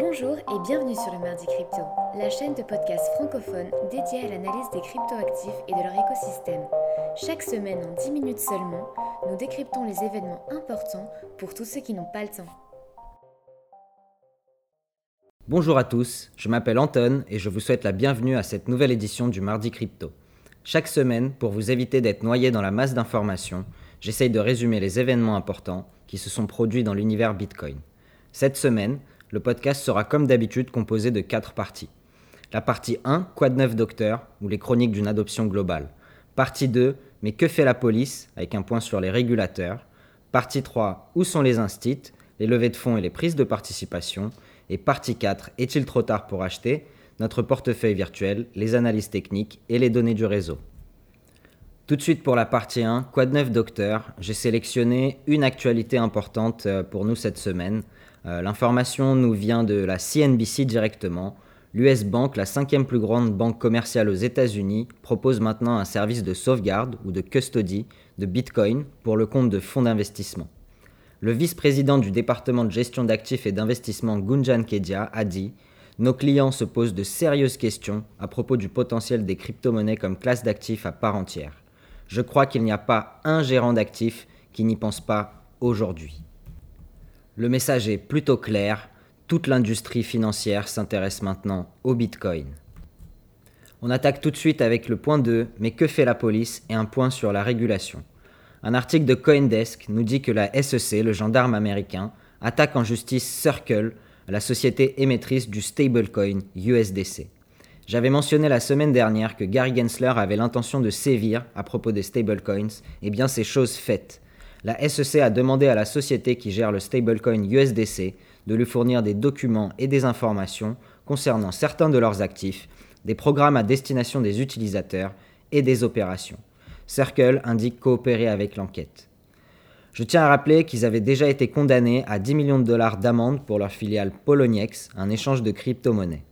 Bonjour et bienvenue sur le Mardi Crypto, la chaîne de podcast francophone dédiée à l'analyse des cryptoactifs et de leur écosystème. Chaque semaine, en 10 minutes seulement, nous décryptons les événements importants pour tous ceux qui n'ont pas le temps. Bonjour à tous, je m'appelle Anton et je vous souhaite la bienvenue à cette nouvelle édition du Mardi Crypto. Chaque semaine, pour vous éviter d'être noyé dans la masse d'informations, j'essaye de résumer les événements importants qui se sont produits dans l'univers Bitcoin. Cette semaine, le podcast sera comme d'habitude composé de quatre parties. La partie 1, Quoi de neuf docteur, ou les chroniques d'une adoption globale. Partie 2, Mais que fait la police, avec un point sur les régulateurs. Partie 3, Où sont les instits, les levées de fonds et les prises de participation. Et partie 4, Est-il trop tard pour acheter? Notre portefeuille virtuel, les analyses techniques et les données du réseau. Tout de suite pour la partie 1, Quoi de neuf docteur? J'ai sélectionné une actualité importante euh, pour nous cette semaine. Euh, l'information nous vient de la CNBC directement. L'US Bank, la cinquième plus grande banque commerciale aux États-Unis, propose maintenant un service de sauvegarde ou de custody de Bitcoin pour le compte de fonds d'investissement. Le vice-président du département de gestion d'actifs et d'investissement Gunjan Kedia a dit Nos clients se posent de sérieuses questions à propos du potentiel des crypto-monnaies comme classe d'actifs à part entière. Je crois qu'il n'y a pas un gérant d'actifs qui n'y pense pas aujourd'hui. Le message est plutôt clair, toute l'industrie financière s'intéresse maintenant au Bitcoin. On attaque tout de suite avec le point 2, mais que fait la police et un point sur la régulation? Un article de Coindesk nous dit que la SEC, le gendarme américain, attaque en justice Circle, la société émettrice du stablecoin USDC. J'avais mentionné la semaine dernière que Gary Gensler avait l'intention de sévir à propos des stablecoins, et eh bien c'est chose faite la SEC a demandé à la société qui gère le stablecoin USDC de lui fournir des documents et des informations concernant certains de leurs actifs, des programmes à destination des utilisateurs et des opérations. Circle indique coopérer avec l'enquête. Je tiens à rappeler qu'ils avaient déjà été condamnés à 10 millions de dollars d'amende pour leur filiale Poloniex, un échange de crypto-monnaies.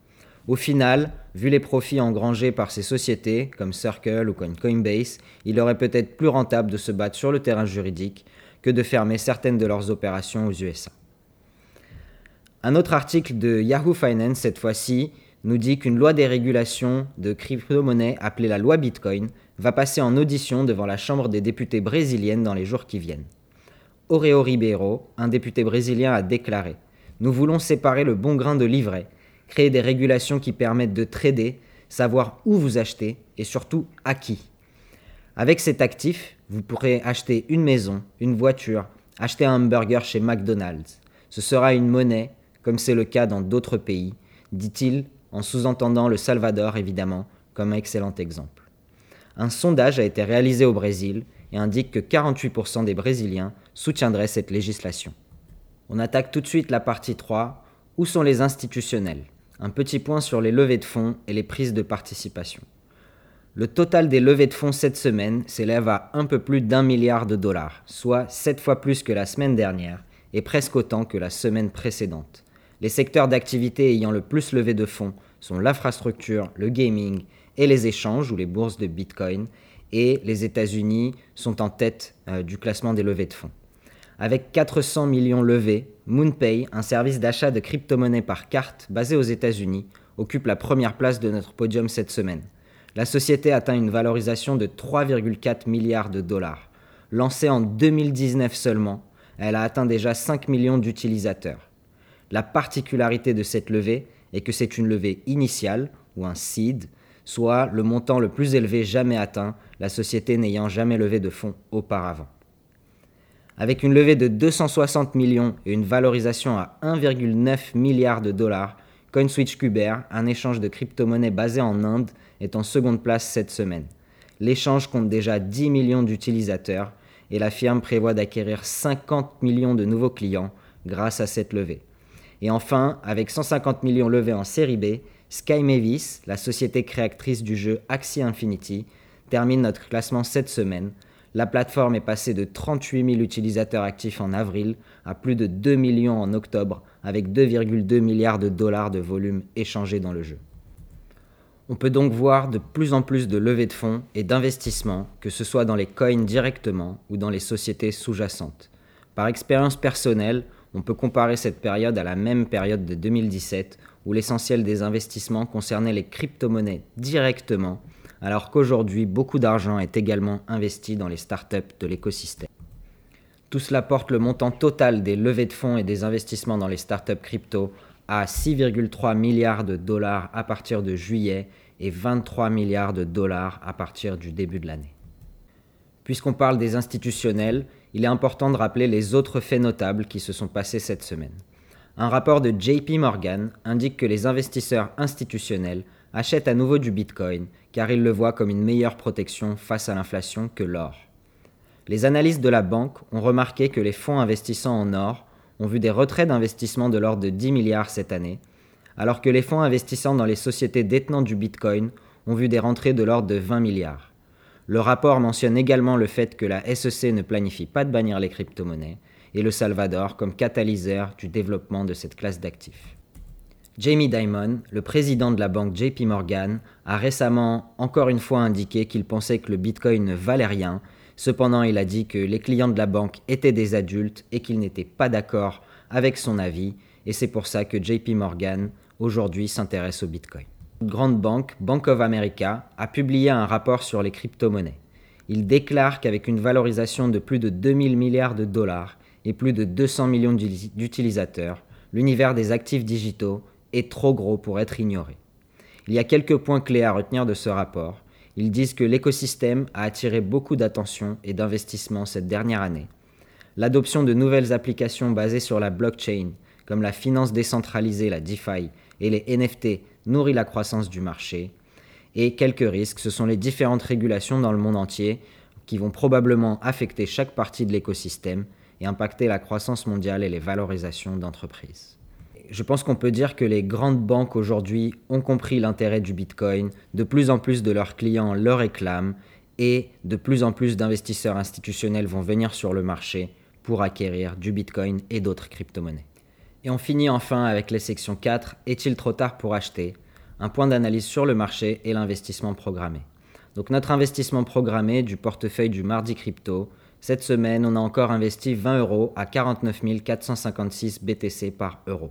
Au final, vu les profits engrangés par ces sociétés, comme Circle ou Coinbase, il aurait peut-être plus rentable de se battre sur le terrain juridique que de fermer certaines de leurs opérations aux USA. Un autre article de Yahoo Finance, cette fois-ci, nous dit qu'une loi des régulations de crypto-monnaies appelée la loi Bitcoin va passer en audition devant la Chambre des députés brésilienne dans les jours qui viennent. Oreo Ribeiro, un député brésilien, a déclaré Nous voulons séparer le bon grain de l'ivraie créer des régulations qui permettent de trader, savoir où vous achetez et surtout à qui. Avec cet actif, vous pourrez acheter une maison, une voiture, acheter un hamburger chez McDonald's. Ce sera une monnaie, comme c'est le cas dans d'autres pays, dit-il, en sous-entendant le Salvador évidemment comme un excellent exemple. Un sondage a été réalisé au Brésil et indique que 48% des Brésiliens soutiendraient cette législation. On attaque tout de suite la partie 3. Où sont les institutionnels? Un petit point sur les levées de fonds et les prises de participation. Le total des levées de fonds cette semaine s'élève à un peu plus d'un milliard de dollars, soit 7 fois plus que la semaine dernière et presque autant que la semaine précédente. Les secteurs d'activité ayant le plus levé de fonds sont l'infrastructure, le gaming et les échanges ou les bourses de Bitcoin, et les États-Unis sont en tête euh, du classement des levées de fonds. Avec 400 millions levés, MoonPay, un service d'achat de crypto-monnaies par carte basé aux États-Unis, occupe la première place de notre podium cette semaine. La société atteint une valorisation de 3,4 milliards de dollars. Lancée en 2019 seulement, elle a atteint déjà 5 millions d'utilisateurs. La particularité de cette levée est que c'est une levée initiale, ou un seed, soit le montant le plus élevé jamais atteint, la société n'ayant jamais levé de fonds auparavant. Avec une levée de 260 millions et une valorisation à 1,9 milliard de dollars, CoinSwitch Cuber, un échange de crypto-monnaies basé en Inde, est en seconde place cette semaine. L'échange compte déjà 10 millions d'utilisateurs et la firme prévoit d'acquérir 50 millions de nouveaux clients grâce à cette levée. Et enfin, avec 150 millions levés en série B, Sky Mavis, la société créatrice du jeu Axie Infinity, termine notre classement cette semaine la plateforme est passée de 38 000 utilisateurs actifs en avril à plus de 2 millions en octobre, avec 2,2 milliards de dollars de volume échangé dans le jeu. On peut donc voir de plus en plus de levées de fonds et d'investissements, que ce soit dans les coins directement ou dans les sociétés sous-jacentes. Par expérience personnelle, On peut comparer cette période à la même période de 2017 où l'essentiel des investissements concernait les crypto-monnaies directement, alors qu'aujourd'hui beaucoup d'argent est également investi dans les startups de l'écosystème. Tout cela porte le montant total des levées de fonds et des investissements dans les startups crypto à 6,3 milliards de dollars à partir de juillet et 23 milliards de dollars à partir du début de l'année. Puisqu'on parle des institutionnels, il est important de rappeler les autres faits notables qui se sont passés cette semaine. Un rapport de JP Morgan indique que les investisseurs institutionnels achètent à nouveau du Bitcoin car ils le voient comme une meilleure protection face à l'inflation que l'or. Les analystes de la banque ont remarqué que les fonds investissant en or ont vu des retraits d'investissement de l'ordre de 10 milliards cette année, alors que les fonds investissant dans les sociétés détenant du Bitcoin ont vu des rentrées de l'ordre de 20 milliards. Le rapport mentionne également le fait que la SEC ne planifie pas de bannir les crypto-monnaies et le Salvador comme catalyseur du développement de cette classe d'actifs. Jamie Dimon, le président de la banque JP Morgan, a récemment encore une fois indiqué qu'il pensait que le Bitcoin ne valait rien Cependant, il a dit que les clients de la banque étaient des adultes et qu'il n'était pas d'accord avec son avis, et c'est pour ça que JP Morgan aujourd'hui s'intéresse au Bitcoin. Une grande banque, Bank of America, a publié un rapport sur les crypto-monnaies. Il déclare qu'avec une valorisation de plus de 2000 milliards de dollars et plus de 200 millions d'utilisateurs, l'univers des actifs digitaux est trop gros pour être ignoré. Il y a quelques points clés à retenir de ce rapport. Ils disent que l'écosystème a attiré beaucoup d'attention et d'investissement cette dernière année. L'adoption de nouvelles applications basées sur la blockchain, comme la finance décentralisée, la DeFi, et les NFT nourrit la croissance du marché. Et quelques risques, ce sont les différentes régulations dans le monde entier qui vont probablement affecter chaque partie de l'écosystème et impacter la croissance mondiale et les valorisations d'entreprises je pense qu'on peut dire que les grandes banques aujourd'hui ont compris l'intérêt du Bitcoin, de plus en plus de leurs clients le réclament et de plus en plus d'investisseurs institutionnels vont venir sur le marché pour acquérir du Bitcoin et d'autres crypto-monnaies. Et on finit enfin avec les sections 4, est-il trop tard pour acheter? Un point d'analyse sur le marché et l'investissement programmé. Donc notre investissement programmé du portefeuille du mardi crypto, cette semaine on a encore investi 20 euros à 49 456 BTC par euro.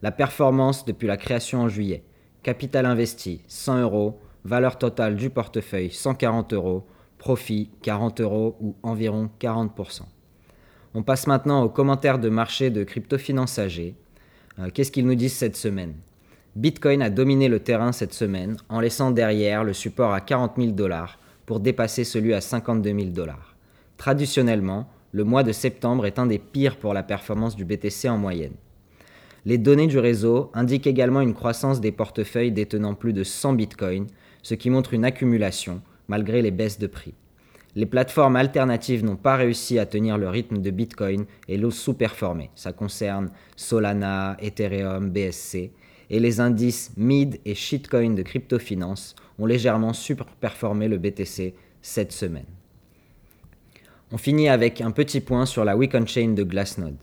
La performance depuis la création en juillet. Capital investi 100 euros. Valeur totale du portefeuille 140 euros. Profit 40 euros ou environ 40%. On passe maintenant aux commentaires de marché de crypto-finance AG. Euh, qu'est-ce qu'ils nous disent cette semaine? Bitcoin a dominé le terrain cette semaine en laissant derrière le support à 40 000 dollars pour dépasser celui à 52 000 dollars. Traditionnellement, le mois de septembre est un des pires pour la performance du BTC en moyenne. Les données du réseau indiquent également une croissance des portefeuilles détenant plus de 100 bitcoins, ce qui montre une accumulation malgré les baisses de prix. Les plateformes alternatives n'ont pas réussi à tenir le rythme de Bitcoin et l'ont sous-performé. Ça concerne Solana, Ethereum, BSC. Et les indices mid et shitcoin de crypto-finance ont légèrement surperformé le BTC cette semaine. On finit avec un petit point sur la Week Chain de Glassnode.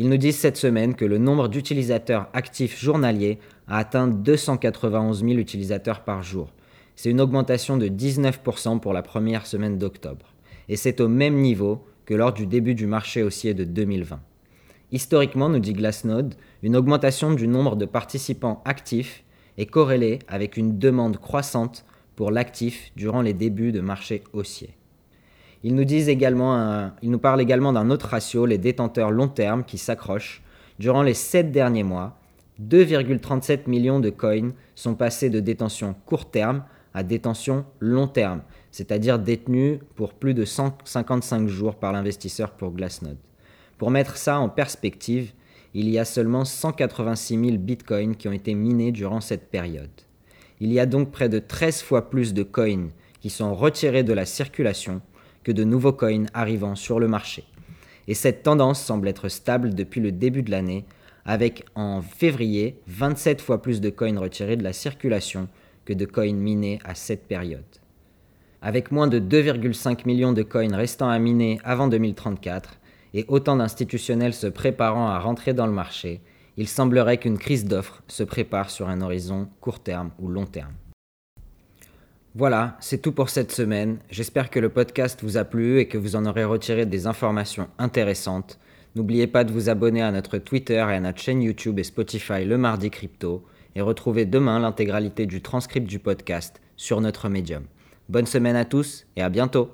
Ils nous disent cette semaine que le nombre d'utilisateurs actifs journaliers a atteint 291 000 utilisateurs par jour. C'est une augmentation de 19% pour la première semaine d'octobre. Et c'est au même niveau que lors du début du marché haussier de 2020. Historiquement, nous dit Glassnode, une augmentation du nombre de participants actifs est corrélée avec une demande croissante pour l'actif durant les débuts de marché haussier. Ils nous, également parlent également d'un autre ratio, les détenteurs long terme qui s'accrochent. Durant les 7 derniers mois, 2,37 millions de coins sont passés de détention court terme à détention long terme, c'est-à-dire détenus pour plus de 155 jours par l'investisseur pour Glassnode. Pour mettre ça en perspective, il y a seulement 186 000 bitcoins qui ont été minés durant cette période. Il y a donc près de 13 fois plus de coins qui sont retirés de la circulation de nouveaux coins arrivant sur le marché. Et cette tendance semble être stable depuis le début de l'année, avec en février 27 fois plus de coins retirés de la circulation que de coins minés à cette période. Avec moins de 2,5 millions de coins restant à miner avant 2034 et autant d'institutionnels se préparant à rentrer dans le marché, il semblerait qu'une crise d'offres se prépare sur un horizon court terme ou long terme. Voilà, c'est tout pour cette semaine. J'espère que le podcast vous a plu et que vous en aurez retiré des informations intéressantes. N'oubliez pas de vous abonner à notre Twitter et à notre chaîne YouTube et Spotify le mardi crypto et retrouvez demain l'intégralité du transcript du podcast sur notre médium. Bonne semaine à tous et à bientôt